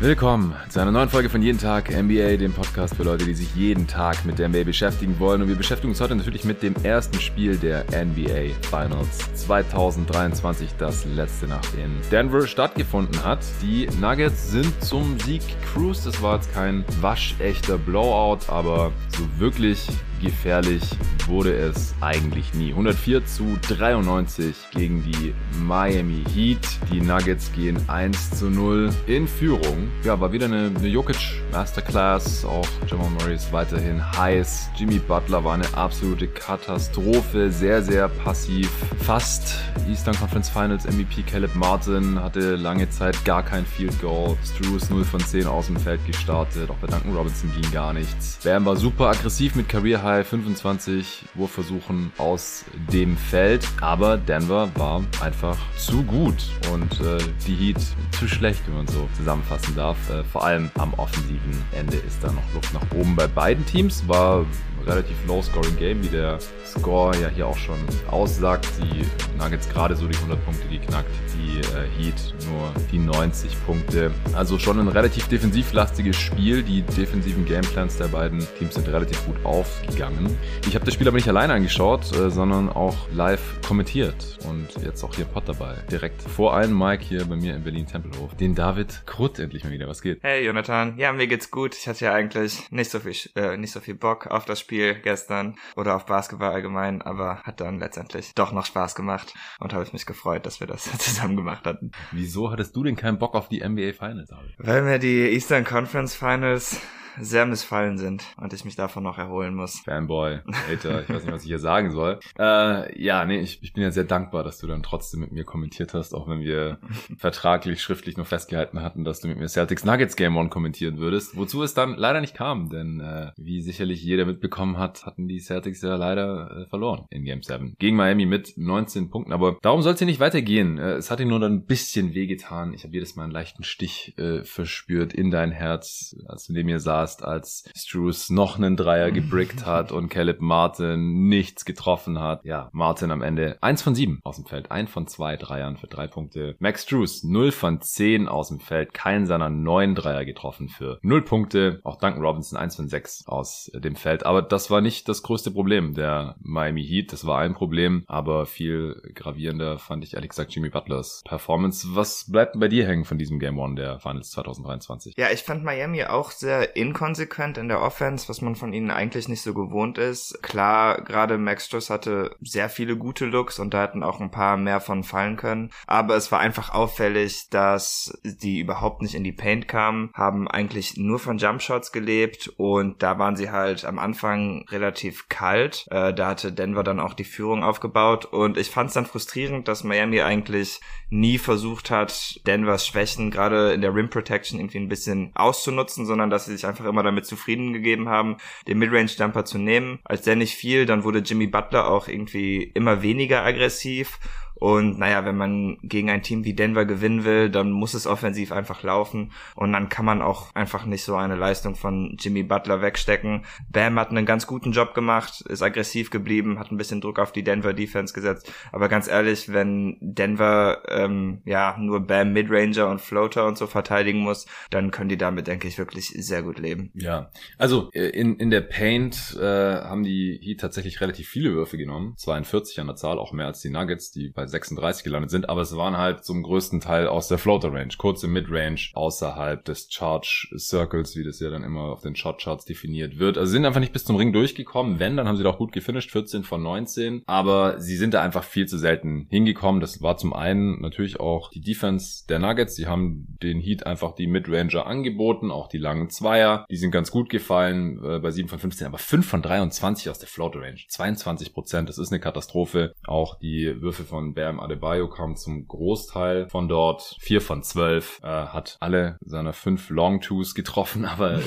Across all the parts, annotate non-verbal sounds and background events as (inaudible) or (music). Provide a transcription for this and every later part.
Willkommen zu einer neuen Folge von Jeden Tag NBA, dem Podcast für Leute, die sich jeden Tag mit der NBA beschäftigen wollen. Und wir beschäftigen uns heute natürlich mit dem ersten Spiel der NBA Finals 2023, das letzte Nacht in Denver stattgefunden hat. Die Nuggets sind zum Sieg cruised. Es war jetzt kein waschechter Blowout, aber so wirklich gefährlich wurde es eigentlich nie. 104 zu 93 gegen die Miami Heat. Die Nuggets gehen 1 zu 0 in Führung. Ja, war wieder eine, eine Jokic Masterclass. Auch Jamal Murray ist weiterhin heiß. Jimmy Butler war eine absolute Katastrophe. Sehr, sehr passiv. Fast Eastern Conference Finals MVP Caleb Martin hatte lange Zeit gar kein Field Goal. Struce 0 von 10 aus dem Feld gestartet. Auch bei Duncan Robinson ging gar nichts. Bam war super aggressiv mit Career High High 25 Wurfversuchen aus dem Feld. Aber Denver war einfach zu gut und äh, die Heat zu schlecht, wenn man so zusammenfassen darf. Äh, vor allem am offensiven Ende ist da noch Luft nach oben bei beiden Teams. War relativ low-scoring Game, wie der Score ja hier auch schon aussagt. Die Nuggets gerade so die 100 Punkte geknackt, die äh, Heat nur die 90 Punkte. Also schon ein relativ defensivlastiges Spiel. Die defensiven Gameplans der beiden Teams sind relativ gut aufgegangen. Ich habe das Spiel aber nicht alleine angeschaut, äh, sondern auch live kommentiert und jetzt auch hier Pot dabei. Direkt vor einem Mike hier bei mir in Berlin-Tempelhof. Den David Krutt endlich mal wieder. Was geht? Hey Jonathan, ja mir geht's gut. Ich hatte ja eigentlich nicht so viel, äh, nicht so viel Bock auf das Spiel Spiel gestern oder auf Basketball allgemein, aber hat dann letztendlich doch noch Spaß gemacht und habe ich mich gefreut, dass wir das (laughs) zusammen gemacht hatten. Wieso hattest du denn keinen Bock auf die NBA Finals? Weil mir die Eastern Conference Finals sehr missfallen sind und ich mich davon noch erholen muss. Fanboy, Hater, ich weiß nicht, was ich hier sagen soll. (laughs) Äh, ja, nee, ich, ich bin ja sehr dankbar, dass du dann trotzdem mit mir kommentiert hast, auch wenn wir vertraglich, schriftlich nur festgehalten hatten, dass du mit mir Celtics Nuggets Game One kommentieren würdest, wozu es dann leider nicht kam, denn äh, wie sicherlich jeder mitbekommen hat, hatten die Celtics ja leider äh, verloren in Game 7. Gegen Miami mit 19 Punkten, aber darum soll es hier nicht weitergehen. Äh, es hat ihn nur dann ein bisschen wehgetan. Ich habe jedes Mal einen leichten Stich äh, verspürt in dein Herz, als du neben mir saß Podcast, als Struce noch einen Dreier gebrickt hat und Caleb Martin nichts getroffen hat. Ja, Martin am Ende eins von sieben aus dem Feld, ein von zwei Dreiern für drei Punkte. Max Struce 0 von zehn aus dem Feld, keinen seiner neun Dreier getroffen für null Punkte. Auch Duncan Robinson eins von sechs aus dem Feld. Aber das war nicht das größte Problem der Miami Heat. Das war ein Problem, aber viel gravierender fand ich ehrlich gesagt Jimmy Butlers Performance. Was bleibt bei dir hängen von diesem Game One der Finals 2023? Ja, ich fand Miami auch sehr in inkonsequent in der Offense, was man von ihnen eigentlich nicht so gewohnt ist. Klar, gerade Max Struss hatte sehr viele gute Looks und da hätten auch ein paar mehr von fallen können. Aber es war einfach auffällig, dass die überhaupt nicht in die Paint kamen, haben eigentlich nur von Jumpshots gelebt und da waren sie halt am Anfang relativ kalt. Äh, da hatte Denver dann auch die Führung aufgebaut und ich fand es dann frustrierend, dass Miami eigentlich nie versucht hat, Denvers Schwächen gerade in der Rim Protection irgendwie ein bisschen auszunutzen, sondern dass sie sich einfach immer damit zufrieden gegeben haben, den Midrange-Jumper zu nehmen. Als der nicht fiel, dann wurde Jimmy Butler auch irgendwie immer weniger aggressiv und naja, wenn man gegen ein Team wie Denver gewinnen will, dann muss es offensiv einfach laufen. Und dann kann man auch einfach nicht so eine Leistung von Jimmy Butler wegstecken. Bam hat einen ganz guten Job gemacht, ist aggressiv geblieben, hat ein bisschen Druck auf die Denver Defense gesetzt. Aber ganz ehrlich, wenn Denver ähm, ja nur Bam Midranger und Floater und so verteidigen muss, dann können die damit, denke ich, wirklich sehr gut leben. Ja, also äh, in, in der Paint äh, haben die Heat tatsächlich relativ viele Würfe genommen. 42 an der Zahl, auch mehr als die Nuggets, die bei 36 gelandet sind, aber es waren halt zum größten Teil aus der Floater Range, kurze Mid-Range außerhalb des Charge Circles, wie das ja dann immer auf den Shot Charts definiert wird. Also sind einfach nicht bis zum Ring durchgekommen. Wenn, dann haben sie doch gut gefinisht, 14 von 19, aber sie sind da einfach viel zu selten hingekommen. Das war zum einen natürlich auch die Defense der Nuggets, die haben den Heat einfach die Mid-Ranger angeboten, auch die langen Zweier, die sind ganz gut gefallen äh, bei 7 von 15, aber 5 von 23 aus der Floater Range, 22 Prozent, das ist eine Katastrophe. Auch die Würfe von Bam Adebayo kamen zum Großteil von dort. 4 von 12 äh, hat alle seiner 5 Long Twos getroffen, (laughs) aber äh,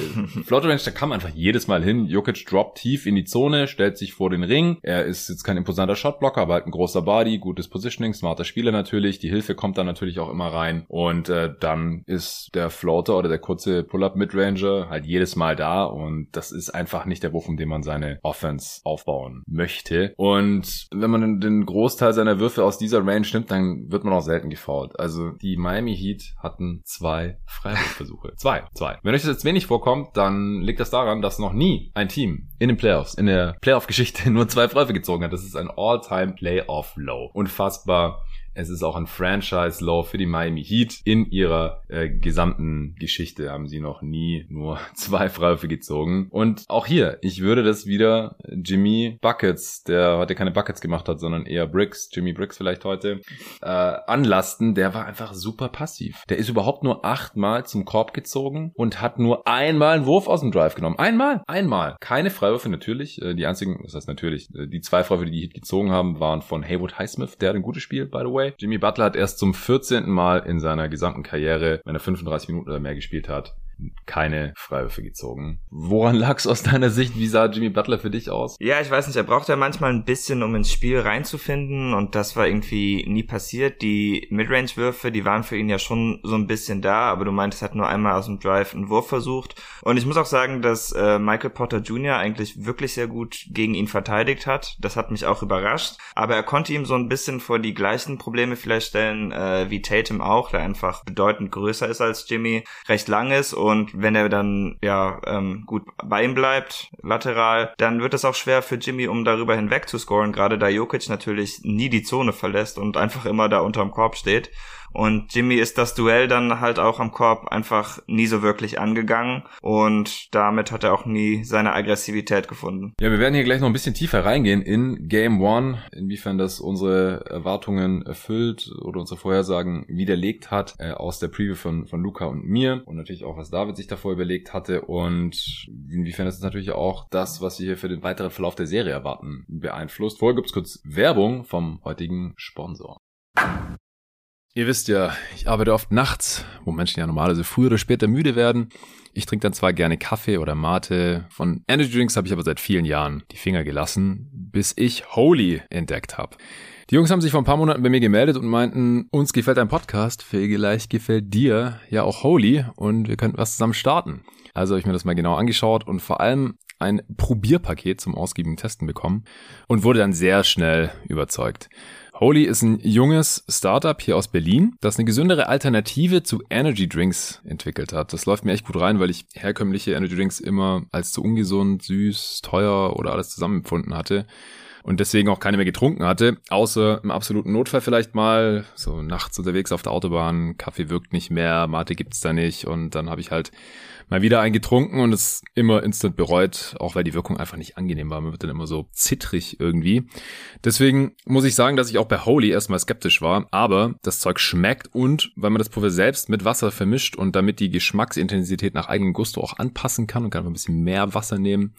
Range, da kam einfach jedes Mal hin. Jokic droppt tief in die Zone, stellt sich vor den Ring. Er ist jetzt kein imposanter Shotblocker, aber halt ein großer Body, gutes Positioning, smarter Spieler natürlich. Die Hilfe kommt dann natürlich auch immer rein. Und äh, dann ist der Floater oder der kurze Pull-Up Midranger halt jedes Mal da. Und das ist einfach nicht der Wurf, um den man seine Offense aufbauen möchte. Und wenn man den Großteil seiner Würfe aus dieser Range nimmt, dann wird man auch selten gefoult. Also die Miami Heat hatten zwei Freiwurfversuche. (laughs) zwei, zwei. Wenn euch das jetzt wenig vorkommt, dann liegt das daran, dass noch nie ein Team in den Playoffs, in der Playoff-Geschichte (laughs) nur zwei Freiwürfe gezogen hat. Das ist ein All-Time Playoff-Low. Unfassbar es ist auch ein Franchise-Low für die Miami Heat. In ihrer äh, gesamten Geschichte haben sie noch nie nur (laughs) zwei Freiwürfe gezogen. Und auch hier, ich würde das wieder Jimmy Buckets, der heute keine Buckets gemacht hat, sondern eher Bricks, Jimmy Bricks vielleicht heute, äh, anlasten. Der war einfach super passiv. Der ist überhaupt nur achtmal zum Korb gezogen und hat nur einmal einen Wurf aus dem Drive genommen. Einmal, einmal. Keine Freiwürfe natürlich. Äh, die einzigen, das heißt natürlich, äh, die zwei Freiwürfe, die die Heat gezogen haben, waren von Haywood Highsmith. Der hat ein gutes Spiel, by the way Away. Jimmy Butler hat erst zum 14. Mal in seiner gesamten Karriere, wenn er 35 Minuten oder mehr gespielt hat, keine Freiwürfe gezogen. Woran lag es aus deiner Sicht? Wie sah Jimmy Butler für dich aus? Ja, ich weiß nicht, er braucht ja manchmal ein bisschen, um ins Spiel reinzufinden und das war irgendwie nie passiert. Die Midrange-Würfe, die waren für ihn ja schon so ein bisschen da, aber du meintest, er hat nur einmal aus dem Drive einen Wurf versucht. Und ich muss auch sagen, dass äh, Michael Potter Jr. eigentlich wirklich sehr gut gegen ihn verteidigt hat. Das hat mich auch überrascht. Aber er konnte ihm so ein bisschen vor die gleichen Probleme vielleicht stellen äh, wie Tatum auch, der einfach bedeutend größer ist als Jimmy, recht lang ist und wenn er dann ja ähm, gut bei ihm bleibt, lateral, dann wird es auch schwer für Jimmy, um darüber hinweg zu scoren, gerade da Jokic natürlich nie die Zone verlässt und einfach immer da unterm Korb steht. Und Jimmy ist das Duell dann halt auch am Korb einfach nie so wirklich angegangen und damit hat er auch nie seine Aggressivität gefunden. Ja, wir werden hier gleich noch ein bisschen tiefer reingehen in Game One, inwiefern das unsere Erwartungen erfüllt oder unsere Vorhersagen widerlegt hat äh, aus der Preview von, von Luca und mir und natürlich auch, was David sich davor überlegt hatte und inwiefern das natürlich auch das, was wir hier für den weiteren Verlauf der Serie erwarten, beeinflusst. Vorher gibt's kurz Werbung vom heutigen Sponsor. Ihr wisst ja, ich arbeite oft nachts, wo Menschen ja normalerweise früher oder später müde werden. Ich trinke dann zwar gerne Kaffee oder Mate. Von Energy Drinks habe ich aber seit vielen Jahren die Finger gelassen, bis ich Holy entdeckt habe. Die Jungs haben sich vor ein paar Monaten bei mir gemeldet und meinten, uns gefällt dein Podcast, vielleicht gefällt dir ja auch Holy und wir könnten was zusammen starten. Also habe ich mir das mal genau angeschaut und vor allem ein Probierpaket zum ausgiebigen Testen bekommen und wurde dann sehr schnell überzeugt. Holy ist ein junges Startup hier aus Berlin, das eine gesündere Alternative zu Energy Drinks entwickelt hat. Das läuft mir echt gut rein, weil ich herkömmliche Energy Drinks immer als zu ungesund, süß, teuer oder alles zusammen empfunden hatte und deswegen auch keine mehr getrunken hatte, außer im absoluten Notfall vielleicht mal, so nachts unterwegs auf der Autobahn, Kaffee wirkt nicht mehr, Mate gibt's da nicht und dann habe ich halt mal wieder einen getrunken und es immer instant bereut, auch weil die Wirkung einfach nicht angenehm war. Man wird dann immer so zittrig irgendwie. Deswegen muss ich sagen, dass ich auch bei Holy erstmal skeptisch war, aber das Zeug schmeckt und weil man das Pulver selbst mit Wasser vermischt und damit die Geschmacksintensität nach eigenem Gusto auch anpassen kann und kann ein bisschen mehr Wasser nehmen,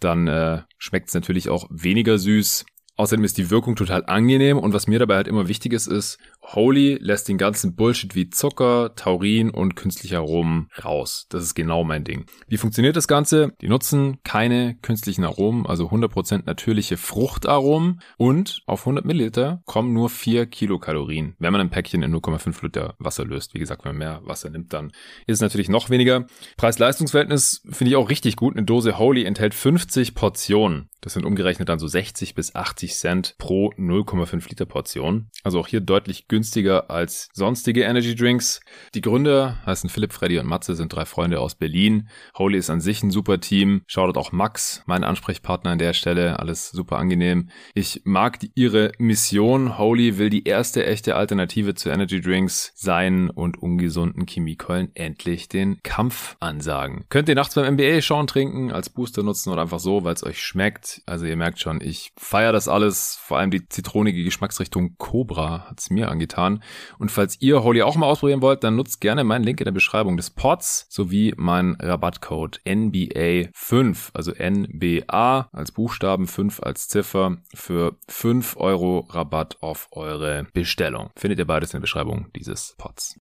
dann äh, schmeckt es natürlich auch weniger süß. Außerdem ist die Wirkung total angenehm und was mir dabei halt immer wichtig ist, ist, Holy lässt den ganzen Bullshit wie Zucker, Taurin und künstliche Aromen raus. Das ist genau mein Ding. Wie funktioniert das Ganze? Die nutzen keine künstlichen Aromen, also 100% natürliche Fruchtaromen und auf 100 Milliliter kommen nur 4 Kilokalorien, wenn man ein Päckchen in 0,5 Liter Wasser löst. Wie gesagt, wenn man mehr Wasser nimmt, dann ist es natürlich noch weniger. Preis-Leistungs-Verhältnis finde ich auch richtig gut. Eine Dose Holy enthält 50 Portionen. Das sind umgerechnet dann so 60 bis 80 Cent pro 0,5 Liter Portion. Also auch hier deutlich günstiger als sonstige Energy Drinks. Die Gründer heißen Philipp, Freddy und Matze, sind drei Freunde aus Berlin. Holy ist an sich ein super Team. Schaut auch Max, mein Ansprechpartner an der Stelle. Alles super angenehm. Ich mag die, ihre Mission. Holy will die erste echte Alternative zu Energy Drinks sein und ungesunden Chemiekeulen endlich den Kampf ansagen. Könnt ihr nachts beim NBA schauen, trinken, als Booster nutzen oder einfach so, weil es euch schmeckt. Also ihr merkt schon, ich feiere das alles. Vor allem die zitronige Geschmacksrichtung Cobra hat's mir angetan. Und falls ihr Holy auch mal ausprobieren wollt, dann nutzt gerne meinen Link in der Beschreibung des Pods sowie meinen Rabattcode NBA5, also NBA als Buchstaben, 5 als Ziffer für 5 Euro Rabatt auf eure Bestellung. Findet ihr beides in der Beschreibung dieses Pods.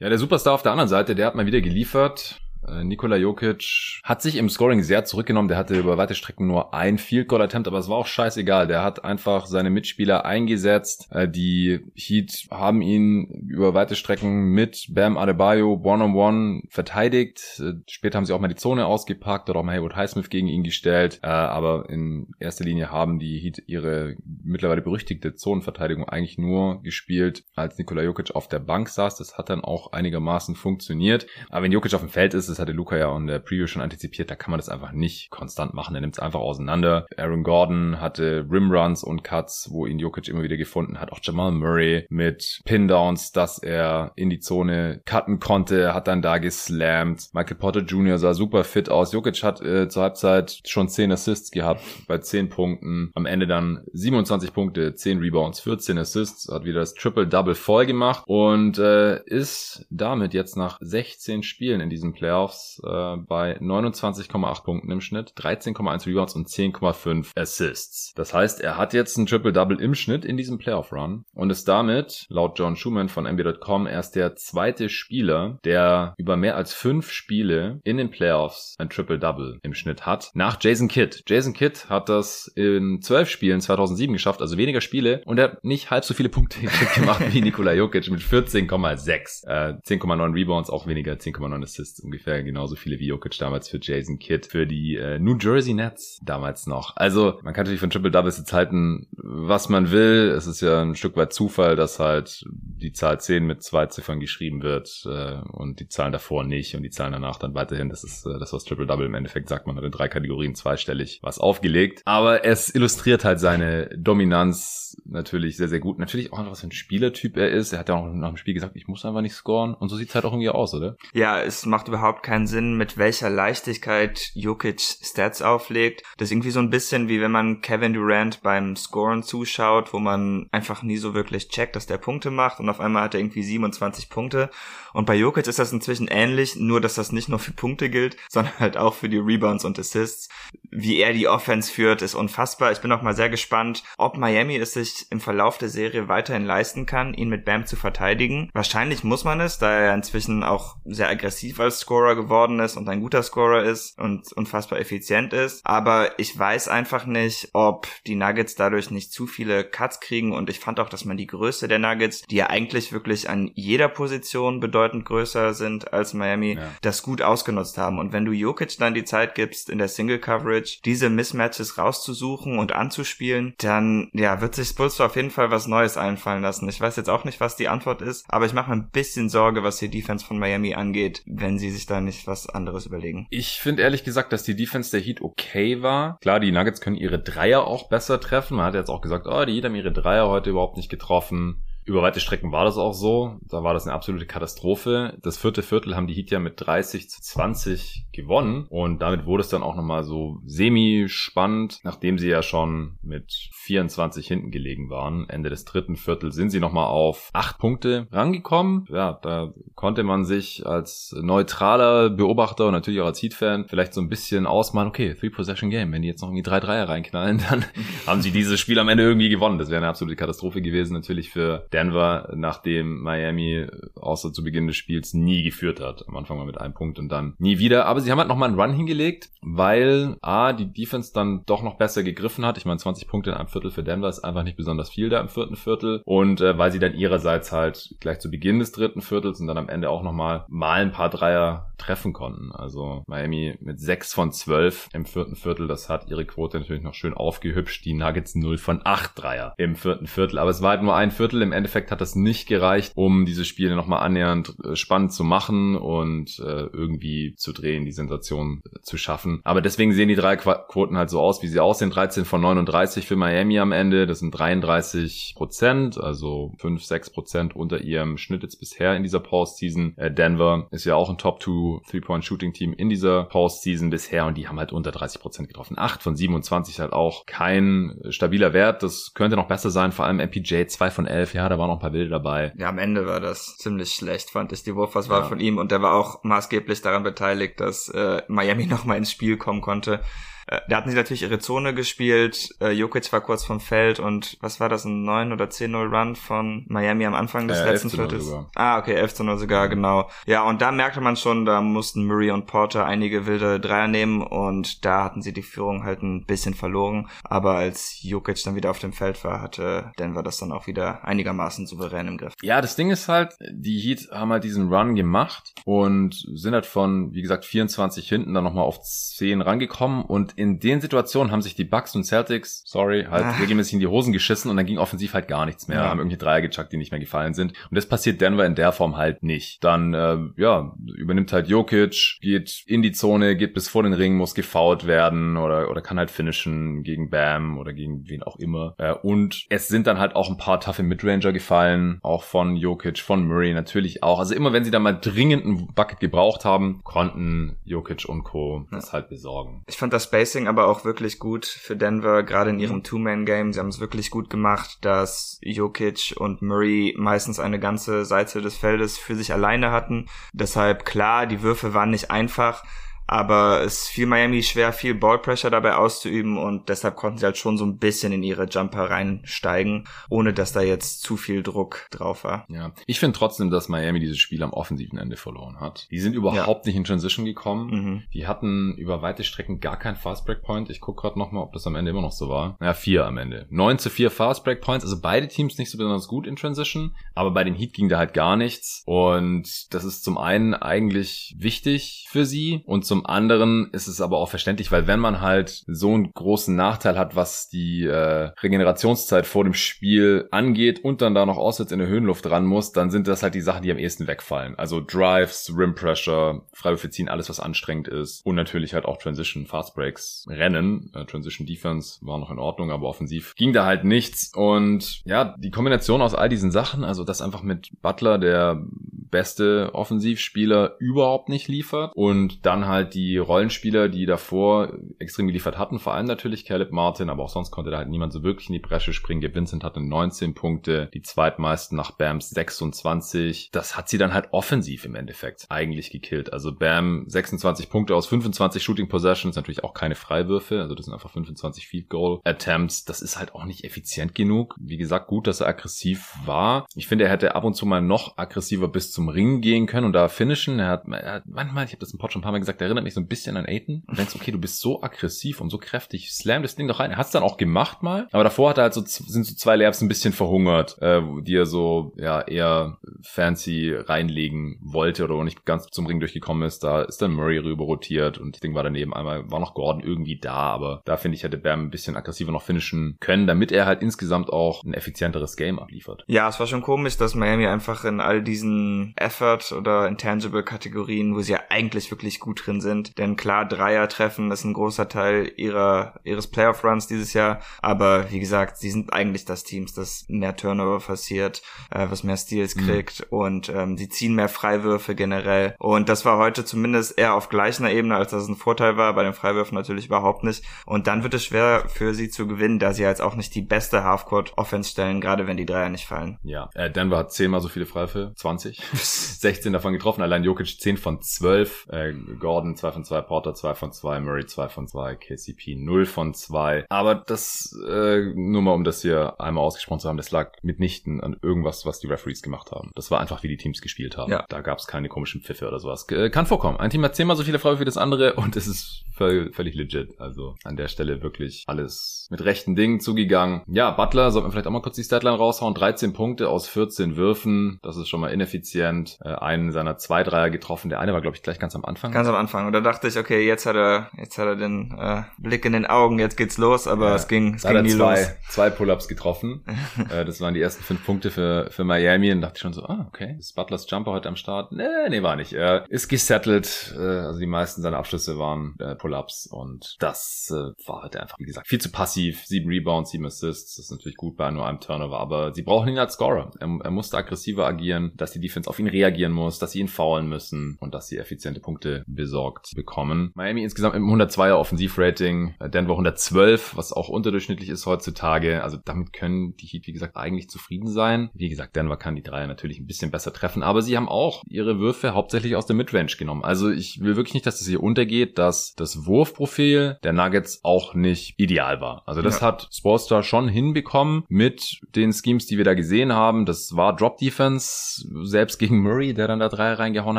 Ja, der Superstar auf der anderen Seite, der hat mal wieder geliefert. Äh, Nikola Jokic hat sich im Scoring sehr zurückgenommen. Der hatte über weite Strecken nur ein Field Goal Attempt, aber es war auch scheißegal. Der hat einfach seine Mitspieler eingesetzt. Äh, die Heat haben ihn über weite Strecken mit Bam Adebayo One-on-One verteidigt. Äh, später haben sie auch mal die Zone ausgepackt oder auch mal Haywood Highsmith gegen ihn gestellt. Aber in erster Linie haben die Heat ihre mittlerweile berüchtigte Zonenverteidigung eigentlich nur gespielt, als Nikola Jokic auf der Bank saß. Das hat dann auch einigermaßen funktioniert. Aber wenn Jokic auf dem Feld ist, das hatte Luca ja in der Preview schon antizipiert, da kann man das einfach nicht konstant machen. Er nimmt es einfach auseinander. Aaron Gordon hatte Rimruns und Cuts, wo ihn Jokic immer wieder gefunden hat. Auch Jamal Murray mit Pindowns, dass er in die Zone cutten konnte, hat dann da geslammt. Michael Porter Jr. sah super fit aus. Jokic hat äh, zur Halbzeit schon 10 Assists gehabt bei 10 Punkten. Am Ende dann 27 Punkte, 10 Rebounds, 14 Assists, hat wieder das Triple-Double voll gemacht und äh, ist damit jetzt nach 16 Spielen in diesem Playoff Playoffs äh, bei 29,8 Punkten im Schnitt, 13,1 Rebounds und 10,5 Assists. Das heißt, er hat jetzt ein Triple-Double im Schnitt in diesem Playoff-Run und ist damit, laut John Schumann von NBA.com, erst der zweite Spieler, der über mehr als fünf Spiele in den Playoffs ein Triple-Double im Schnitt hat, nach Jason Kidd. Jason Kidd hat das in zwölf Spielen 2007 geschafft, also weniger Spiele und er hat nicht halb so viele Punkte (laughs) gemacht wie Nikola Jokic mit 14,6. Äh, 10,9 Rebounds, auch weniger, 10,9 Assists ungefähr ungefähr genauso viele wie Jokic damals für Jason Kidd, für die äh, New Jersey Nets damals noch. Also man kann natürlich von Triple Doubles jetzt halten, was man will. Es ist ja ein Stück weit Zufall, dass halt die Zahl 10 mit zwei Ziffern geschrieben wird äh, und die Zahlen davor nicht und die Zahlen danach dann weiterhin. Das ist äh, das, was Triple Double im Endeffekt sagt. Man hat in drei Kategorien zweistellig was aufgelegt. Aber es illustriert halt seine Dominanz natürlich sehr, sehr gut. Natürlich auch noch, was für ein Spielertyp er ist. Er hat ja auch nach dem Spiel gesagt, ich muss einfach nicht scoren. Und so sieht's halt auch irgendwie aus, oder? Ja, es macht überhaupt überhaupt keinen Sinn, mit welcher Leichtigkeit Jokic Stats auflegt. Das ist irgendwie so ein bisschen wie wenn man Kevin Durant beim Scoren zuschaut, wo man einfach nie so wirklich checkt, dass der Punkte macht und auf einmal hat er irgendwie 27 Punkte. Und bei Jokic ist das inzwischen ähnlich, nur dass das nicht nur für Punkte gilt, (laughs) sondern halt auch für die Rebounds und Assists. Wie er die Offense führt, ist unfassbar. Ich bin auch mal sehr gespannt, ob Miami es sich im Verlauf der Serie weiterhin leisten kann, ihn mit Bam zu verteidigen. Wahrscheinlich muss man es, da er inzwischen auch sehr aggressiv als Scorer Scorer geworden ist und ein guter Scorer ist und unfassbar effizient ist. Aber ich weiß einfach nicht, ob die Nuggets dadurch nicht zu viele Cuts kriegen und ich fand auch, dass man die Größe der Nuggets, die ja eigentlich wirklich an jeder Position bedeutend größer sind als Miami, ja. das gut ausgenutzt haben. Und wenn du Jokic dann die Zeit gibst, in der Single Coverage diese Mismatches rauszusuchen und anzuspielen, dann ja, wird sich Spurs auf jeden Fall was Neues einfallen lassen. Ich weiß jetzt auch nicht, was die Antwort ist, aber ich mache mir ein bisschen Sorge, was die Defense von Miami angeht, wenn sie sich da nicht was anderes überlegen. Ich finde ehrlich gesagt, dass die Defense der Heat okay war. Klar, die Nuggets können ihre Dreier auch besser treffen. Man hat jetzt auch gesagt, oh, die Heat haben ihre Dreier heute überhaupt nicht getroffen. Über weite Strecken war das auch so. Da war das eine absolute Katastrophe. Das vierte Viertel haben die Heat ja mit 30 zu 20 gewonnen und damit wurde es dann auch nochmal so semi-spannend, nachdem sie ja schon mit 24 hinten gelegen waren. Ende des dritten Viertels sind sie nochmal auf acht Punkte rangekommen. Ja, da konnte man sich als neutraler Beobachter und natürlich auch als Heat-Fan vielleicht so ein bisschen ausmalen, okay, Three-Possession-Game, wenn die jetzt noch irgendwie drei Dreier reinknallen, (laughs) dann haben sie dieses Spiel am Ende irgendwie gewonnen. Das wäre eine absolute Katastrophe gewesen natürlich für Denver, nachdem Miami außer zu Beginn des Spiels nie geführt hat. Am Anfang mal mit einem Punkt und dann nie wieder. Aber sie haben halt nochmal einen Run hingelegt, weil A, die Defense dann doch noch besser gegriffen hat. Ich meine, 20 Punkte in einem Viertel für Denver ist einfach nicht besonders viel da im vierten Viertel. Und äh, weil sie dann ihrerseits halt gleich zu Beginn des dritten Viertels und dann am Ende auch nochmal mal ein paar Dreier treffen konnten. Also Miami mit 6 von 12 im vierten Viertel. Das hat ihre Quote natürlich noch schön aufgehübscht. Die Nuggets 0 von 8 Dreier im vierten Viertel. Aber es war halt nur ein Viertel. Im Ende Endeffekt hat das nicht gereicht, um diese Spiele nochmal annähernd äh, spannend zu machen und äh, irgendwie zu drehen, die Sensation äh, zu schaffen. Aber deswegen sehen die drei Quoten halt so aus, wie sie aussehen. 13 von 39 für Miami am Ende. Das sind 33 Prozent, also 5, 6 Prozent unter ihrem Schnitt jetzt bisher in dieser Postseason. Denver ist ja auch ein Top-2 Three-Point-Shooting-Team in dieser Postseason bisher und die haben halt unter 30 Prozent getroffen. 8 von 27 halt auch kein stabiler Wert. Das könnte noch besser sein. Vor allem MPJ 2 von 11. Ja, da waren noch ein paar Bilder dabei. Ja, am Ende war das ziemlich schlecht, fand ich. Die Wurf, war ja. von ihm und der war auch maßgeblich daran beteiligt, dass äh, Miami (laughs) nochmal ins Spiel kommen konnte. Äh, da hatten sie natürlich ihre Zone gespielt. Äh, Jokic war kurz vom Feld und was war das, ein 9 oder 10-0 Run von Miami am Anfang des äh, letzten Viertels? Ah, okay, 11 zu 0 sogar, genau. Ja, und da merkte man schon, da mussten Murray und Porter einige wilde Dreier nehmen und da hatten sie die Führung halt ein bisschen verloren. Aber als Jokic dann wieder auf dem Feld war, hatte Denver das dann auch wieder einigermaßen souverän im Griff. Ja, das Ding ist halt, die Heat haben halt diesen Run gemacht und sind halt von, wie gesagt, 24 hinten dann nochmal auf 10 rangekommen und in den Situationen haben sich die Bucks und Celtics, sorry, halt Ach. regelmäßig in die Hosen geschissen und dann ging offensiv halt gar nichts mehr. Ja. Haben irgendwelche Dreier gechuckt, die nicht mehr gefallen sind. Und das passiert Denver in der Form halt nicht. Dann, äh, ja, übernimmt halt Jokic, geht in die Zone, geht bis vor den Ring, muss gefoult werden oder, oder kann halt finishen gegen Bam oder gegen wen auch immer. Äh, und es sind dann halt auch ein paar taffe Midranger gefallen, auch von Jokic, von Murray natürlich auch. Also immer wenn sie dann mal dringend einen Bucket gebraucht haben, konnten Jokic und Co. das halt besorgen. Ich fand das Space Spacing aber auch wirklich gut für Denver, gerade in ihrem Two-Man-Game. Sie haben es wirklich gut gemacht, dass Jokic und Murray meistens eine ganze Seite des Feldes für sich alleine hatten. Deshalb klar, die Würfe waren nicht einfach, aber es fiel Miami schwer, viel Ballpressure dabei auszuüben und deshalb konnten sie halt schon so ein bisschen in ihre Jumper reinsteigen, ohne dass da jetzt zu viel Druck drauf war. Ja, ich finde trotzdem, dass Miami dieses Spiel am offensiven Ende verloren hat. Die sind überhaupt ja. nicht in Transition gekommen. Mhm. Die hatten über weite Strecken gar kein Fast Break Point. Ich gucke gerade nochmal, ob das am Ende immer noch so war. Ja, vier am Ende. 9 zu 4 Fast Break Points, also beide Teams nicht so besonders gut in Transition, aber bei den Heat ging da halt gar nichts und das ist zum einen eigentlich wichtig für sie und zum zum anderen ist es aber auch verständlich, weil wenn man halt so einen großen Nachteil hat, was die äh, Regenerationszeit vor dem Spiel angeht und dann da noch auswärts in der Höhenluft ran muss, dann sind das halt die Sachen, die am ehesten wegfallen. Also Drives, Rim Pressure, Freiwürfe ziehen, alles was anstrengend ist und natürlich halt auch Transition, Fast Breaks, Rennen. Äh, Transition Defense war noch in Ordnung, aber offensiv ging da halt nichts und ja, die Kombination aus all diesen Sachen, also das einfach mit Butler, der beste Offensivspieler überhaupt nicht liefert und dann halt die Rollenspieler, die davor extrem geliefert hatten, vor allem natürlich Caleb Martin, aber auch sonst konnte da halt niemand so wirklich in die Bresche springen. Gabe Vincent hatte 19 Punkte, die zweitmeisten nach Bams 26. Das hat sie dann halt offensiv im Endeffekt eigentlich gekillt. Also Bam 26 Punkte aus 25 Shooting Possessions, natürlich auch keine Freiwürfe, also das sind einfach 25 Field Goal Attempts. Das ist halt auch nicht effizient genug. Wie gesagt, gut, dass er aggressiv war. Ich finde, er hätte ab und zu mal noch aggressiver bis zum Ring gehen können und da finishen. Er hat, er hat manchmal, ich habe das im Pod schon ein paar Mal gesagt, erinnert mich so ein bisschen an Aiden und denkst, okay, du bist so aggressiv und so kräftig, slam das Ding doch rein. Er hat es dann auch gemacht mal, aber davor hat er halt so, sind so zwei Layups ein bisschen verhungert, äh, die er so, ja, eher fancy reinlegen wollte oder nicht ganz zum Ring durchgekommen ist. Da ist dann Murray rüber rotiert und das Ding war daneben einmal, war noch Gordon irgendwie da, aber da finde ich, hätte Bam ein bisschen aggressiver noch finishen können, damit er halt insgesamt auch ein effizienteres Game abliefert. Ja, es war schon komisch, dass Miami einfach in all diesen Effort oder Intangible Kategorien, wo sie ja eigentlich wirklich gut drin sind. Denn klar, Dreier treffen ist ein großer Teil ihrer, ihres Playoff Runs dieses Jahr. Aber wie gesagt, sie sind eigentlich das Team, das mehr Turnover passiert, äh, was mehr Steals mhm. kriegt und ähm, sie ziehen mehr Freiwürfe generell. Und das war heute zumindest eher auf gleicher Ebene, als das ein Vorteil war. Bei den Freiwürfen natürlich überhaupt nicht. Und dann wird es schwer für sie zu gewinnen, da sie jetzt auch nicht die beste Halfcourt Offense stellen, gerade wenn die Dreier nicht fallen. Ja, äh, Denver hat zehnmal so viele Freiwürfe, 20. 16 davon getroffen, allein Jokic 10 von 12, äh, Gordon 2 von 2, Porter 2 von 2, Murray 2 von 2, KCP 0 von 2. Aber das, äh, nur mal um das hier einmal ausgesprochen zu haben, das lag mitnichten an irgendwas, was die Referees gemacht haben. Das war einfach, wie die Teams gespielt haben. Ja. Da gab es keine komischen Pfiffe oder sowas. Äh, kann vorkommen. Ein Team hat zehnmal so viele Freiwürfe wie das andere und es ist völlig legit. Also an der Stelle wirklich alles mit rechten Dingen zugegangen. Ja, Butler, sollten wir vielleicht auch mal kurz die Statline raushauen. 13 Punkte aus 14 Würfen. Das ist schon mal ineffizient Prozent, äh, einen seiner zwei Dreier getroffen. Der eine war, glaube ich, gleich ganz am Anfang. Ganz am Anfang. Und da dachte ich, okay, jetzt hat er, jetzt hat er den äh, Blick in den Augen, jetzt geht's los, aber ja, es ging, es ging nie zwei, los. Zwei Pull-ups getroffen. (laughs) äh, das waren die ersten fünf Punkte für, für Miami. Und dachte ich schon so, ah, okay, ist Butlers Jumper heute am Start? Nee, nee, war nicht. Er ist gesettelt. Äh, also die meisten seiner Abschlüsse waren äh, Pull-ups und das äh, war halt einfach, wie gesagt, viel zu passiv. Sieben Rebounds, sieben Assists. Das ist natürlich gut bei nur einem Turnover, aber sie brauchen ihn als Scorer. Er, er musste aggressiver agieren, dass die Defense auf ihn reagieren muss, dass sie ihn faulen müssen und dass sie effiziente Punkte besorgt bekommen. Miami insgesamt mit einem 102er Offensivrating, äh, Denver 112, was auch unterdurchschnittlich ist heutzutage. Also damit können die Heat, wie gesagt, eigentlich zufrieden sein. Wie gesagt, Denver kann die Dreier natürlich ein bisschen besser treffen, aber sie haben auch ihre Würfe hauptsächlich aus der Midrange genommen. Also ich will wirklich nicht, dass es hier untergeht, dass das Wurfprofil der Nuggets auch nicht ideal war. Also das ja. hat Sportstar schon hinbekommen mit den Schemes, die wir da gesehen haben. Das war Drop Defense, selbst gegen Murray, der dann da drei reingehauen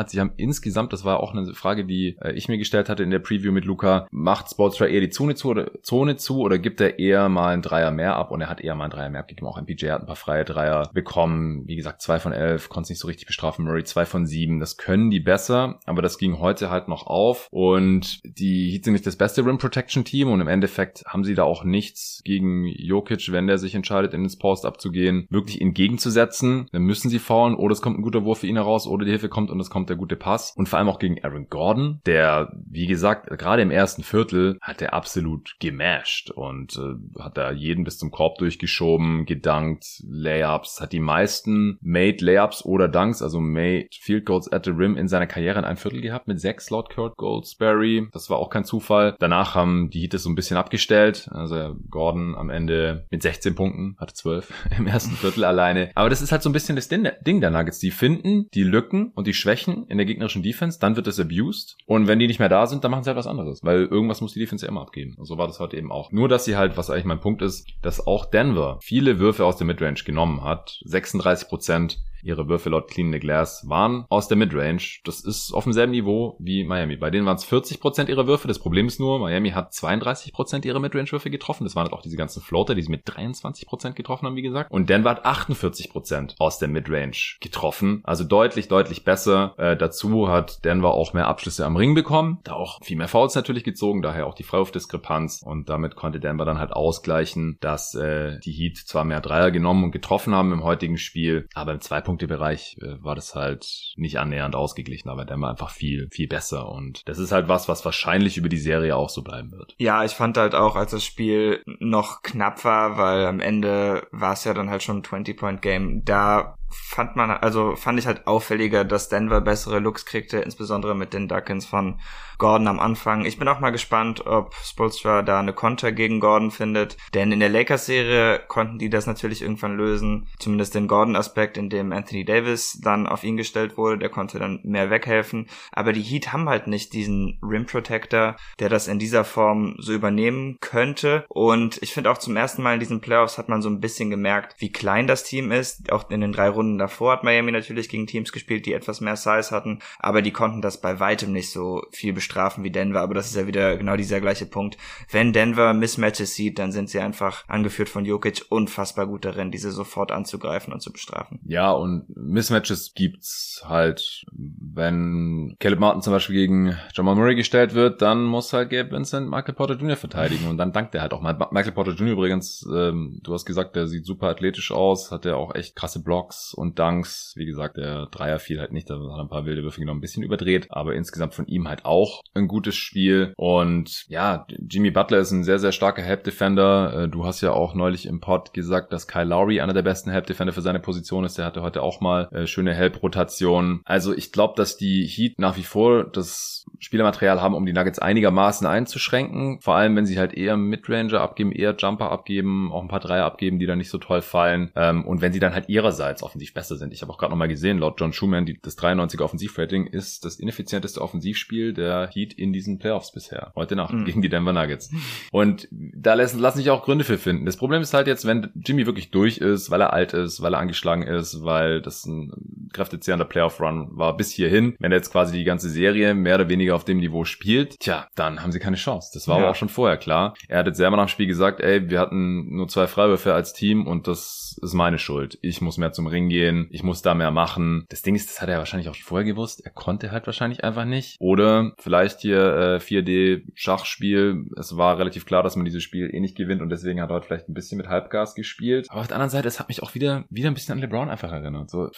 hat. Sie haben insgesamt, das war auch eine Frage, die äh, ich mir gestellt hatte in der Preview mit Luca, macht Sportstar eher die Zone zu oder Zone zu oder gibt er eher mal einen Dreier mehr ab? Und er hat eher mal einen Dreier mehr abgegeben. Auch MPJ hat ein paar freie Dreier bekommen. Wie gesagt, zwei von elf, konnte es nicht so richtig bestrafen. Murray zwei von sieben. Das können die besser, aber das ging heute halt noch auf. Und die Heat sind nicht das beste Rim Protection Team und im Endeffekt haben sie da auch nichts gegen Jokic, wenn der sich entscheidet, in ins Post abzugehen, wirklich entgegenzusetzen. Dann müssen sie faulen oder es kommt ein guter Wurf für ihn heraus oder die Hilfe kommt und es kommt der gute Pass. Und vor allem auch gegen Aaron Gordon, der, wie gesagt, gerade im ersten Viertel hat er absolut gemasht und äh, hat da jeden bis zum Korb durchgeschoben, gedankt, Layups, hat die meisten Made Layups oder Dunks, also Made Field Goals at the Rim in seiner Karriere in einem Viertel gehabt mit sechs laut Kurt Goldsberry. Das war auch kein Zufall. Danach haben die Heat es so ein bisschen abgestellt. Also Gordon am Ende mit 16 Punkten, hatte 12 (laughs) im ersten Viertel alleine. Aber das ist halt so ein bisschen das Ding der Nuggets. Die finden die Lücken und die Schwächen in der gegnerischen Defense, dann wird es abused. Und wenn die nicht mehr da sind, dann machen sie halt was anderes. Weil irgendwas muss die Defense ja immer abgeben. Und so war das heute eben auch. Nur, dass sie halt, was eigentlich mein Punkt ist, dass auch Denver viele Würfe aus der Midrange genommen hat. 36 Prozent Ihre Würfe laut Clean the Glass waren aus der Midrange. Das ist auf demselben Niveau wie Miami. Bei denen waren es 40% ihrer Würfe. Das Problem ist nur, Miami hat 32% ihrer Midrange-Würfe getroffen. Das waren halt auch diese ganzen Floater, die sie mit 23% getroffen haben, wie gesagt. Und Denver hat 48% aus der Midrange getroffen. Also deutlich, deutlich besser. Äh, dazu hat Denver auch mehr Abschlüsse am Ring bekommen. Da auch viel mehr Fouls natürlich gezogen, daher auch die Freiwurfdiskrepanz. Und damit konnte Denver dann halt ausgleichen, dass äh, die Heat zwar mehr Dreier genommen und getroffen haben im heutigen Spiel, aber im Zwei Punktebereich äh, war das halt nicht annähernd ausgeglichen, aber der war einfach viel, viel besser. Und das ist halt was, was wahrscheinlich über die Serie auch so bleiben wird. Ja, ich fand halt auch, als das Spiel noch knapp war, weil am Ende war es ja dann halt schon ein 20-Point-Game, da fand man, also fand ich halt auffälliger, dass Denver bessere Looks kriegte, insbesondere mit den Duckins von Gordon am Anfang. Ich bin auch mal gespannt, ob Spolstra da eine Konter gegen Gordon findet, denn in der Lakers-Serie konnten die das natürlich irgendwann lösen, zumindest den Gordon-Aspekt, in dem Anthony Davis dann auf ihn gestellt wurde, der konnte dann mehr weghelfen, aber die Heat haben halt nicht diesen Rim Protector, der das in dieser Form so übernehmen könnte. Und ich finde auch zum ersten Mal in diesen Playoffs hat man so ein bisschen gemerkt, wie klein das Team ist, auch in den drei Runden davor hat Miami natürlich gegen Teams gespielt, die etwas mehr Size hatten, aber die konnten das bei weitem nicht so viel bestrafen wie Denver. Aber das ist ja wieder genau dieser gleiche Punkt. Wenn Denver Mismatches sieht, dann sind sie einfach angeführt von Jokic unfassbar gut darin, diese sofort anzugreifen und zu bestrafen. Ja, und Mismatches gibt's halt, wenn Caleb Martin zum Beispiel gegen Jamal Murray gestellt wird, dann muss halt Gabe Vincent Michael Porter Jr. verteidigen und dann dankt er halt auch mal. Michael Porter Jr. übrigens, ähm, du hast gesagt, der sieht super athletisch aus, hat ja auch echt krasse Blocks und Dunks. Wie gesagt, der Dreier fiel halt nicht, da hat ein paar wilde Würfe genommen, ein bisschen überdreht, aber insgesamt von ihm halt auch ein gutes Spiel. Und ja, Jimmy Butler ist ein sehr, sehr starker Help Defender. Äh, du hast ja auch neulich im Pod gesagt, dass Kyle Lowry einer der besten Help Defender für seine Position ist. Der hatte heute auch mal äh, schöne Help-Rotationen. Also ich glaube, dass die Heat nach wie vor das Spielermaterial haben, um die Nuggets einigermaßen einzuschränken. Vor allem, wenn sie halt eher Midranger abgeben, eher Jumper abgeben, auch ein paar Dreier abgeben, die dann nicht so toll fallen. Ähm, und wenn sie dann halt ihrerseits offensiv offensiv besser sind. Ich habe auch gerade nochmal gesehen, laut John Schumann, die, das 93er Offensivrating ist das ineffizienteste Offensivspiel der Heat in diesen Playoffs bisher. Heute Nacht mhm. gegen die Denver Nuggets. Und da lassen, lassen sich auch Gründe für finden. Das Problem ist halt jetzt, wenn Jimmy wirklich durch ist, weil er alt ist, weil er angeschlagen ist, weil das ein kräftezehrender Playoff-Run war bis hierhin, wenn er jetzt quasi die ganze Serie mehr oder weniger auf dem Niveau spielt, tja, dann haben sie keine Chance. Das war ja. aber auch schon vorher klar. Er hat jetzt selber nach dem Spiel gesagt, ey, wir hatten nur zwei Freiwürfe als Team und das ist meine Schuld. Ich muss mehr zum Ring gehen, ich muss da mehr machen. Das Ding ist, das hat er wahrscheinlich auch schon vorher gewusst. Er konnte halt wahrscheinlich einfach nicht. Oder vielleicht hier äh, 4D Schachspiel. Es war relativ klar, dass man dieses Spiel eh nicht gewinnt und deswegen hat er heute vielleicht ein bisschen mit Halbgas gespielt. Aber auf der anderen Seite, es hat mich auch wieder, wieder ein bisschen an LeBron einfach erinnert. So,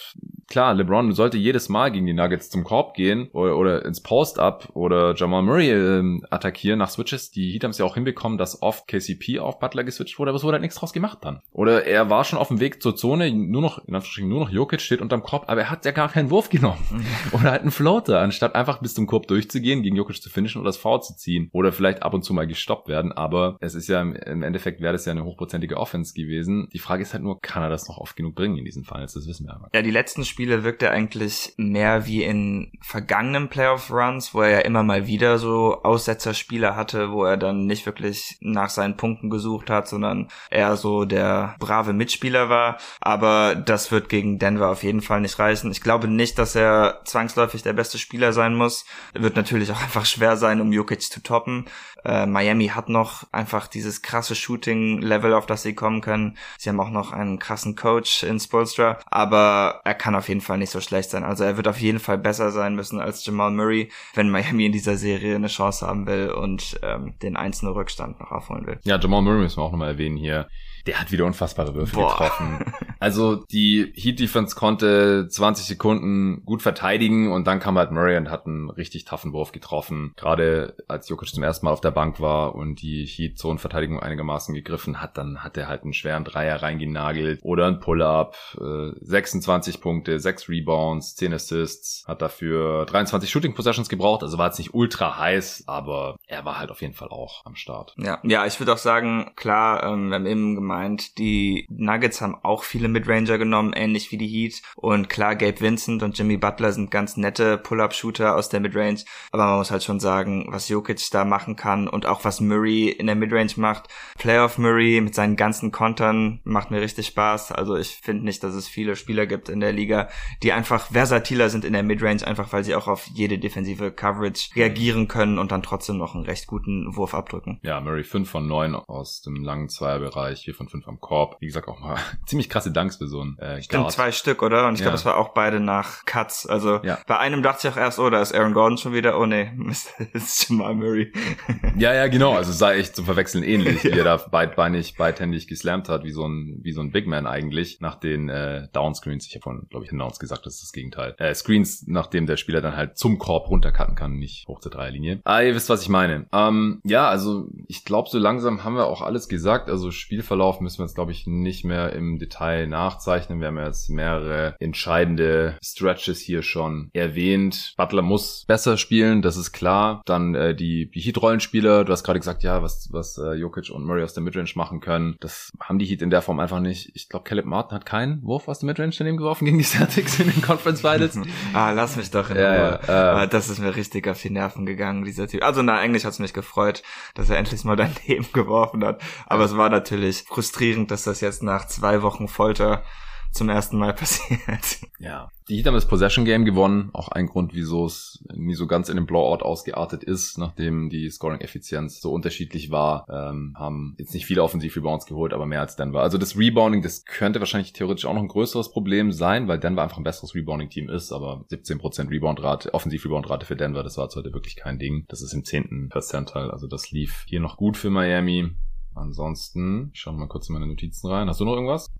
klar, LeBron sollte jedes Mal gegen die Nuggets zum Korb gehen oder, oder ins Post-Up oder Jamal Murray ähm, attackieren nach Switches. Die Heat haben es ja auch hinbekommen, dass oft KCP auf Butler geswitcht wurde, aber es wurde halt nichts draus gemacht dann. Oder er war schon auf dem Weg zur Zone, nur noch, in Anführungsstrichen, nur noch Jokic steht unterm Korb, aber er hat ja gar keinen Wurf genommen. Mhm. oder halt einen Floater, anstatt einfach bis zum Korb durchzugehen, gegen Jokic zu finishen oder das Foul zu ziehen. Oder vielleicht ab und zu mal gestoppt werden, aber es ist ja im Endeffekt wäre das ja eine hochprozentige Offense gewesen. Die Frage ist halt nur, kann er das noch oft genug bringen in diesen Finals? Das wissen wir aber. Ja, die letzten Spiele wirkt er eigentlich mehr wie in vergangenen Playoff-Runs, wo er ja immer mal wieder so Aussetzerspiele hatte, wo er dann nicht wirklich nach seinen Punkten gesucht hat, sondern eher so der brave Mitspieler war. Aber das wird gegen Denver auf jeden Fall nicht reißen. Ich glaube nicht, dass er zwangsläufig der beste Spieler sein muss. Wird natürlich auch (laughs) einfach schwer sein, um Jokic zu toppen. Äh, Miami hat noch einfach dieses krasse Shooting-Level, auf das sie kommen können. Sie haben auch noch einen krassen Coach in Spolstra, aber er kann auf jeden Fall nicht so schlecht sein. Also er wird auf jeden Fall besser sein müssen als Jamal Murray, wenn Miami in dieser Serie eine Chance haben will und ähm, den einzelnen Rückstand noch aufholen will. Ja, Jamal Murray müssen wir auch nochmal erwähnen hier der hat wieder unfassbare Würfe Boah. getroffen. (laughs) Also die Heat Defense konnte 20 Sekunden gut verteidigen und dann kam halt Murray und hat einen richtig toughen Wurf getroffen. Gerade als Jokic zum ersten Mal auf der Bank war und die Heat Zonenverteidigung einigermaßen gegriffen hat, dann hat er halt einen schweren Dreier reingenagelt oder ein Pull-up, äh, 26 Punkte, 6 Rebounds, 10 Assists, hat dafür 23 Shooting Possessions gebraucht, also war jetzt nicht ultra heiß, aber er war halt auf jeden Fall auch am Start. Ja, ja, ich würde auch sagen, klar, ähm, wir haben eben gemeint, die Nuggets haben auch viele Midranger genommen, ähnlich wie die Heat. Und klar, Gabe Vincent und Jimmy Butler sind ganz nette Pull-Up-Shooter aus der Midrange. Aber man muss halt schon sagen, was Jokic da machen kann und auch was Murray in der Midrange macht. Playoff Murray mit seinen ganzen Kontern macht mir richtig Spaß. Also ich finde nicht, dass es viele Spieler gibt in der Liga, die einfach versatiler sind in der Midrange, einfach weil sie auch auf jede defensive Coverage reagieren können und dann trotzdem noch einen recht guten Wurf abdrücken. Ja, Murray 5 von 9 aus dem langen Zweierbereich, 4 von 5 am Korb. Wie gesagt, auch mal (laughs) ziemlich krasse Dunks für so ein äh, Stimmt, zwei Stück, oder? Und ich ja. glaube, das war auch beide nach Cuts. Also ja. bei einem dachte ich auch erst, oh, da ist Aaron Gordon schon wieder. Oh nee, (laughs) das ist Jamal Murray. (laughs) ja, ja, genau. Also sah echt zum Verwechseln ähnlich, ja. wie er da beidbeinig, beidhändig geslammt hat, wie so ein, wie so ein Big Man eigentlich, nach den äh, Downscreens. Ich habe von, glaube ich, Downs gesagt, das ist das Gegenteil. Äh, Screens, nachdem der Spieler dann halt zum Korb runtercutten kann, nicht hoch zur Dreierlinie. Ah, ihr wisst, was ich meine. Ähm, ja, also ich glaube, so langsam haben wir auch alles gesagt. Also Spielverlauf müssen wir jetzt, glaube ich, nicht mehr im Detail nachzeichnen. Wir haben jetzt mehrere entscheidende Stretches hier schon erwähnt. Butler muss besser spielen, das ist klar. Dann äh, die, die Heat-Rollenspieler, du hast gerade gesagt, ja, was, was äh, Jokic und Murray aus der Midrange machen können, das haben die Heat in der Form einfach nicht. Ich glaube, Caleb Martin hat keinen Wurf aus der Midrange daneben geworfen gegen die Celtics in den Conference Finals. (laughs) ah, lass mich doch in ja, Ruhe. Ja, äh, das ist mir richtig auf die Nerven gegangen, dieser Typ. Also na, eigentlich hat's mich gefreut, dass er endlich mal (laughs) daneben geworfen hat. Aber es war natürlich frustrierend, dass das jetzt nach zwei Wochen Folter zum ersten Mal (laughs) passiert. Ja. Die Heat haben das Possession Game gewonnen. Auch ein Grund, wieso es nie so ganz in einem Blowout ausgeartet ist, nachdem die Scoring-Effizienz so unterschiedlich war. Ähm, haben jetzt nicht viele Offensiv-Rebounds geholt, aber mehr als Denver. Also das Rebounding, das könnte wahrscheinlich theoretisch auch noch ein größeres Problem sein, weil Denver einfach ein besseres Rebounding-Team ist, aber 17% Rebound-Rate, Offensiv-Rebound-Rate für Denver, das war jetzt heute wirklich kein Ding. Das ist im zehnten Percentile, also das lief hier noch gut für Miami. Ansonsten, ich schaue mal kurz in meine Notizen rein. Hast du noch irgendwas?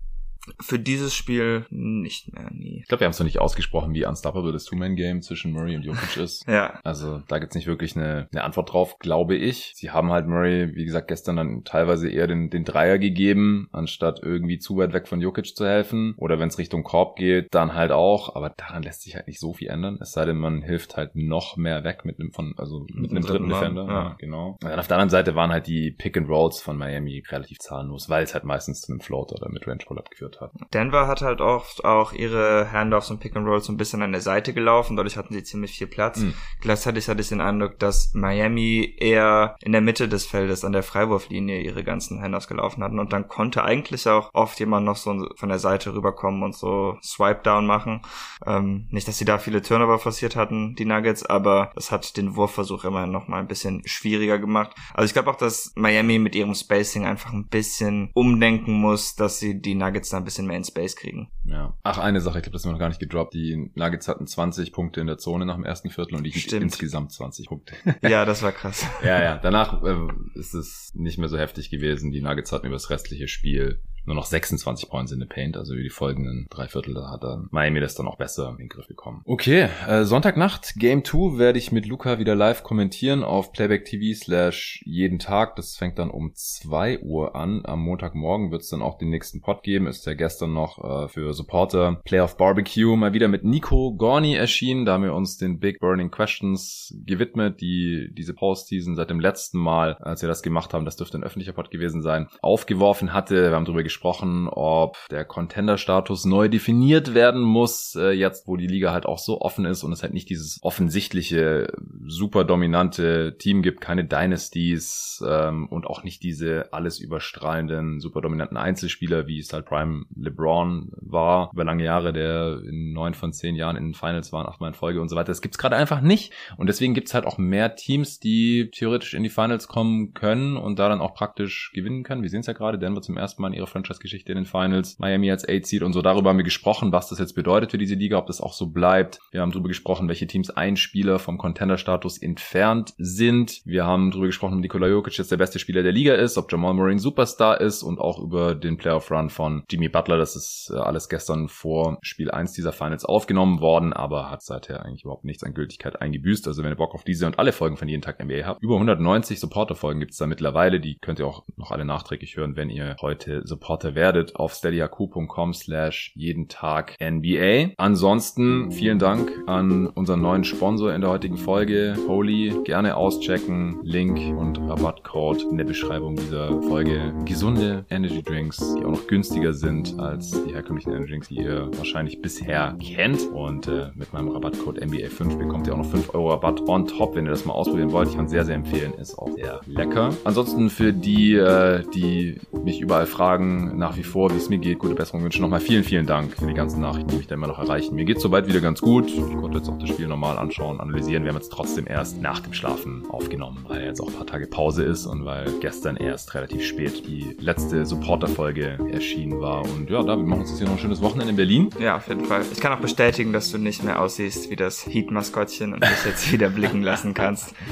Für dieses Spiel nicht mehr, nie. Ich glaube, wir haben es noch nicht ausgesprochen, wie unstoppable das Two-Man-Game zwischen Murray und Jokic ist. (laughs) ja. Also da gibt's nicht wirklich eine, eine Antwort drauf, glaube ich. Sie haben halt Murray, wie gesagt, gestern dann teilweise eher den, den Dreier gegeben, anstatt irgendwie zu weit weg von Jokic zu helfen. Oder wenn es Richtung Korb geht, dann halt auch. Aber daran lässt sich halt nicht so viel ändern. Es sei denn, man hilft halt noch mehr weg mit einem von, also mit, mit einem dritten, dritten Defender. Ja. ja. genau. Und dann auf der anderen Seite waren halt die Pick and Rolls von Miami relativ zahnlos, weil es halt meistens zu einem Float oder Midrange Pull-Up geführt geführt hat. Denver hat halt oft auch ihre Handoffs und Pick and Rolls so ein bisschen an der Seite gelaufen, dadurch hatten sie ziemlich viel Platz. Mhm. Gleichzeitig hatte ich den Eindruck, dass Miami eher in der Mitte des Feldes an der Freiwurflinie ihre ganzen Handoffs gelaufen hatten und dann konnte eigentlich auch oft jemand noch so von der Seite rüberkommen und so Swipe Down machen. Ähm, nicht, dass sie da viele Turnover forciert hatten, die Nuggets, aber das hat den Wurfversuch immerhin noch mal ein bisschen schwieriger gemacht. Also ich glaube auch, dass Miami mit ihrem Spacing einfach ein bisschen umdenken muss, dass sie die Nuggets da ein bisschen mehr in Space kriegen. Ja. Ach, eine Sache, ich glaube, das haben wir noch gar nicht gedroppt. Die Nuggets hatten 20 Punkte in der Zone nach dem ersten Viertel und die insgesamt 20 Punkte. (laughs) ja, das war (laughs) krass. ja, ja. Danach äh, ist es nicht mehr so heftig gewesen. Die Nuggets hatten über das restliche Spiel nur noch 26 Points in the Paint, also über die folgenden drei Viertel, da hat dann Miami das dann auch besser in den Griff bekommen. Okay, äh, Sonntagnacht, Game 2 werde ich mit Luca wieder live kommentieren auf Playback TV slash jeden Tag. Das fängt dann um 2 Uhr an. Am Montagmorgen wird es dann auch den nächsten Pod geben. Ist ja gestern noch äh, für Supporter Playoff Barbecue mal wieder mit Nico Gorni erschienen. Da haben wir uns den Big Burning Questions gewidmet, die diese Postseason seit dem letzten Mal, als wir das gemacht haben, das dürfte ein öffentlicher Pod gewesen sein, aufgeworfen hatte. Wir haben darüber ob der Contender-Status neu definiert werden muss, äh, jetzt wo die Liga halt auch so offen ist und es halt nicht dieses offensichtliche, super dominante Team gibt, keine Dynasties ähm, und auch nicht diese alles überstrahlenden, super dominanten Einzelspieler, wie es halt Prime LeBron war, über lange Jahre, der in neun von zehn Jahren in den Finals waren, achtmal in Folge und so weiter. Das gibt's gerade einfach nicht. Und deswegen gibt's halt auch mehr Teams, die theoretisch in die Finals kommen können und da dann auch praktisch gewinnen können. Wir sehen es ja gerade, Denver zum ersten Mal in ihrer Franchise-Geschichte in den Finals, Miami als 8 Seed und so. Darüber haben wir gesprochen, was das jetzt bedeutet für diese Liga, ob das auch so bleibt. Wir haben darüber gesprochen, welche Teams ein Spieler vom Contender-Status entfernt sind. Wir haben darüber gesprochen, ob Nikola Jokic jetzt der beste Spieler der Liga ist, ob Jamal Murray ein Superstar ist und auch über den Playoff-Run von Jimmy Butler. Das ist äh, alles gestern vor Spiel 1 dieser Finals aufgenommen worden, aber hat seither eigentlich überhaupt nichts an Gültigkeit eingebüßt. Also wenn ihr Bock auf diese und alle Folgen von jeden Tag NBA habt, über 190 Supporter-Folgen gibt es da mittlerweile. Die könnt ihr auch noch alle nachträglich hören, wenn ihr heute Supporter werdet auf steadyhq.com slash jeden Tag NBA. Ansonsten vielen Dank an unseren neuen Sponsor in der heutigen Folge, Holy. Gerne auschecken. Link und Rabattcode in der Beschreibung dieser Folge. Gesunde Energy Drinks, die auch noch günstiger sind als die herkömmlichen Energy Drinks, die ihr wahrscheinlich bisher kennt. Und äh, mit meinem Rabattcode NBA5 bekommt ihr auch noch 5 Euro Rabatt on top, wenn ihr das mal ausprobieren wollt. Ich kann sehr, sehr empfehlen. Ist auch sehr lecker. Ansonsten für die, äh, die mich überall fragen, nach wie vor, wie es mir geht, gute Besserung wünschen. Nochmal vielen, vielen Dank für die ganzen Nachrichten, die mich da immer noch erreichen. Mir geht soweit wieder ganz gut. Ich konnte jetzt auch das Spiel normal anschauen, analysieren. Wir haben jetzt trotzdem erst nach dem Schlafen aufgenommen, weil jetzt auch ein paar Tage Pause ist und weil gestern erst relativ spät die letzte Supporter-Folge erschienen war. Und ja, David, wir machen uns jetzt hier noch ein schönes Wochenende in Berlin. Ja, auf jeden Fall. Ich kann auch bestätigen, dass du nicht mehr aussiehst wie das Heat-Maskottchen und dich jetzt wieder blicken lassen kannst. (laughs)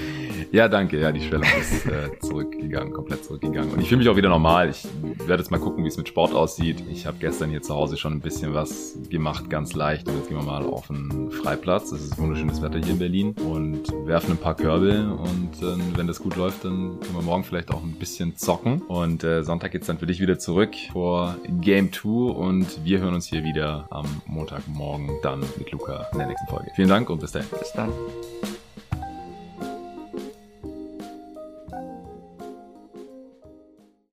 Ja, danke. Ja, die Schwelle ist äh, zurückgegangen, komplett zurückgegangen. Und ich fühle mich auch wieder normal. Ich werde jetzt mal gucken, wie es mit Sport aussieht. Ich habe gestern hier zu Hause schon ein bisschen was gemacht, ganz leicht. Und jetzt gehen wir mal auf einen Freiplatz. Es ist wunderschönes Wetter hier in Berlin und werfen ein paar Körbe. Und äh, wenn das gut läuft, dann können wir morgen vielleicht auch ein bisschen zocken. Und äh, Sonntag geht's dann für dich wieder zurück vor Game 2 und wir hören uns hier wieder am Montagmorgen dann mit Luca in der nächsten Folge. Vielen Dank und bis dahin. Bis dann.